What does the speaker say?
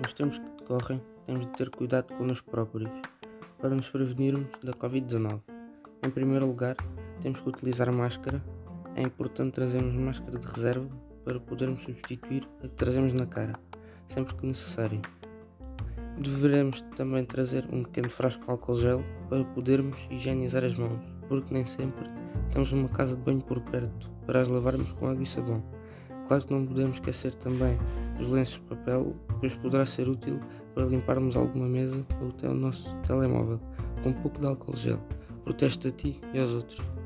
nos tempos que decorrem, temos de ter cuidado connosco próprios para nos prevenirmos da Covid-19. Em primeiro lugar, temos que utilizar máscara. É importante trazermos máscara de reserva para podermos substituir a que trazemos na cara, sempre que necessário. Deveremos também trazer um pequeno frasco de álcool gel para podermos higienizar as mãos, porque nem sempre temos uma casa de banho por perto para as lavarmos com água e sabão. Claro que não podemos esquecer também dos lenços de papel, pois poderá ser útil para limparmos alguma mesa ou até o nosso telemóvel com um pouco de álcool gel. Proteste a ti e aos outros.